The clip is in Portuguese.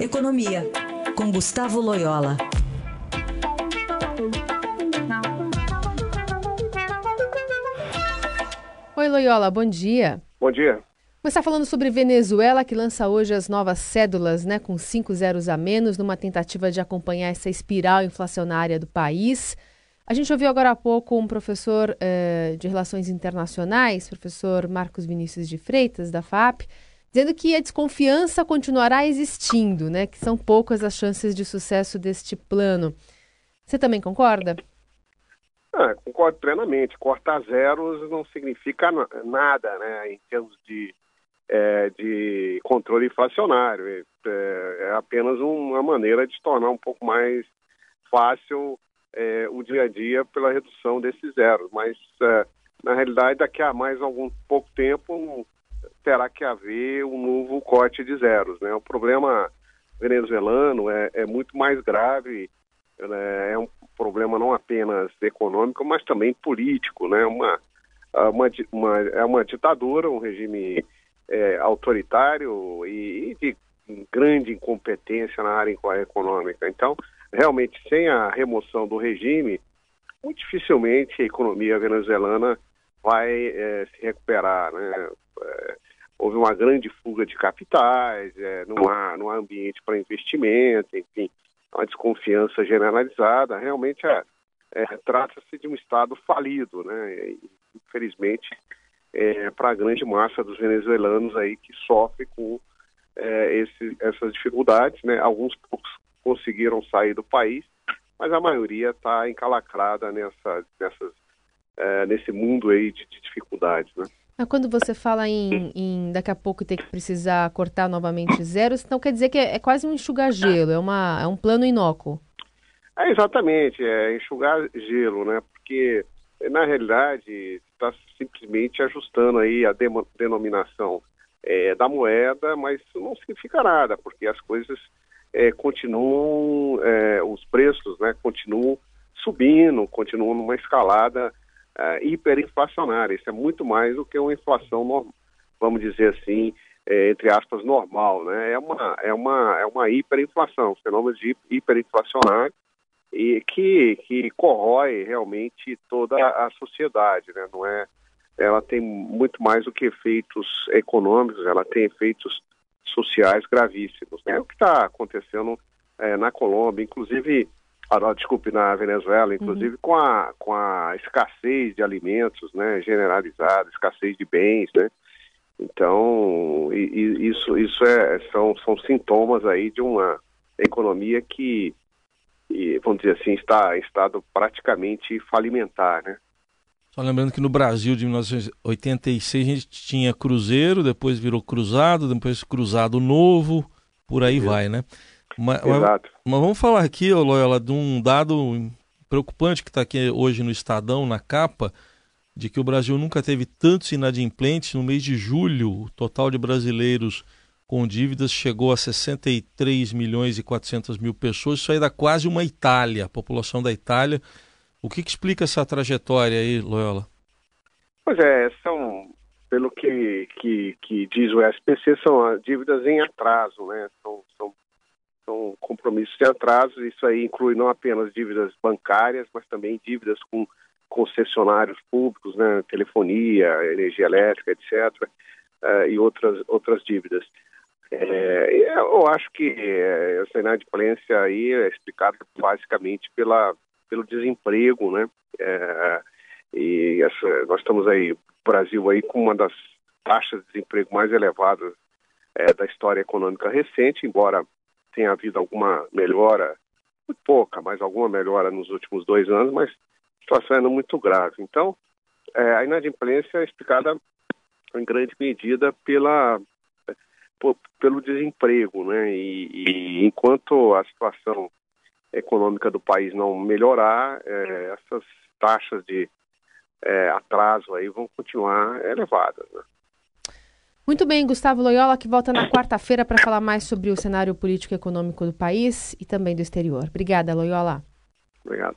Economia, com Gustavo Loyola. Oi, Loyola, bom dia. Bom dia. Começar falando sobre Venezuela, que lança hoje as novas cédulas, né, com cinco zeros a menos, numa tentativa de acompanhar essa espiral inflacionária do país. A gente ouviu agora há pouco um professor eh, de Relações Internacionais, professor Marcos Vinícius de Freitas, da FAP, dizendo que a desconfiança continuará existindo, né? Que são poucas as chances de sucesso deste plano. Você também concorda? Ah, concordo plenamente. Cortar zeros não significa nada, né? Em termos de, é, de controle inflacionário. É, é, apenas uma maneira de tornar um pouco mais fácil é, o dia a dia pela redução desses zeros. Mas, é, na realidade, daqui a mais algum pouco tempo, terá que haver um novo corte de zeros. Né? O problema venezuelano é, é muito mais grave, né? é um problema não apenas econômico, mas também político. Né? Uma, uma, uma é uma ditadura, um regime é, autoritário e, e de grande incompetência na área econômica. Então, realmente, sem a remoção do regime, muito dificilmente a economia venezuelana vai é, se recuperar. Né? É, houve uma grande fuga de capitais, é, não, há, não há ambiente para investimento, enfim, uma desconfiança generalizada. Realmente é, é, trata-se de um Estado falido, né? E, infelizmente, é, para a grande massa dos venezuelanos aí que sofre com é, esse, essas dificuldades, né? Alguns poucos conseguiram sair do país, mas a maioria está encalacrada nessa, nessas, é, nesse mundo aí de, de dificuldades, né? Mas quando você fala em, em, daqui a pouco ter que precisar cortar novamente zeros, então quer dizer que é, é quase um enxugar gelo, é, uma, é um plano inócuo. É, exatamente, é enxugar gelo, né? Porque, na realidade, está simplesmente ajustando aí a denominação é, da moeda, mas isso não significa nada, porque as coisas é, continuam, é, os preços né, continuam subindo, continuam numa escalada uh, hiperinflacionária. Isso é muito mais do que uma inflação, vamos dizer assim, é, entre aspas, normal. Né? É, uma, é, uma, é uma hiperinflação, um fenômeno de hiperinflacionário e que, que corrói realmente toda a sociedade. Né? Não é, ela tem muito mais do que efeitos econômicos, ela tem efeitos sociais gravíssimos. Né? É o que está acontecendo é, na Colômbia, inclusive ah, desculpe, na Venezuela, inclusive uhum. com, a, com a escassez de alimentos né, generalizada, escassez de bens, né? Então, e, e isso, isso é, são, são sintomas aí de uma economia que, e, vamos dizer assim, está em estado praticamente falimentar, né? Só lembrando que no Brasil de 1986 a gente tinha cruzeiro, depois virou cruzado, depois cruzado novo, por aí vai, né? Mas, Exato. Mas, mas, vamos falar aqui, Loyola, de um dado preocupante que está aqui hoje no Estadão, na capa, de que o Brasil nunca teve tantos inadimplentes. No mês de julho, o total de brasileiros com dívidas chegou a 63 milhões e 400 mil pessoas. Isso aí dá quase uma Itália, a população da Itália. O que, que explica essa trajetória aí, Loyola? Pois é, são, pelo que, que, que diz o SPC, são dívidas em atraso, né? São, são são compromissos de atrasos, isso aí inclui não apenas dívidas bancárias, mas também dívidas com concessionários públicos, né, telefonia, energia elétrica, etc., uh, eh, e outras, outras dívidas. É, eu acho que é, essa inadimplência aí é explicada basicamente pela, pelo desemprego, né? É, e essa, nós estamos aí, Brasil aí com uma das taxas de desemprego mais elevadas é, da história econômica recente, embora tenha havido alguma melhora, muito pouca, mas alguma melhora nos últimos dois anos, mas a situação é muito grave. Então, é, a inadimplência é explicada em grande medida pela, por, pelo desemprego, né? E, e, enquanto a situação econômica do país não melhorar, é, essas taxas de é, atraso aí vão continuar elevadas. Né? Muito bem, Gustavo Loyola, que volta na quarta-feira para falar mais sobre o cenário político e econômico do país e também do exterior. Obrigada, Loyola. Obrigado.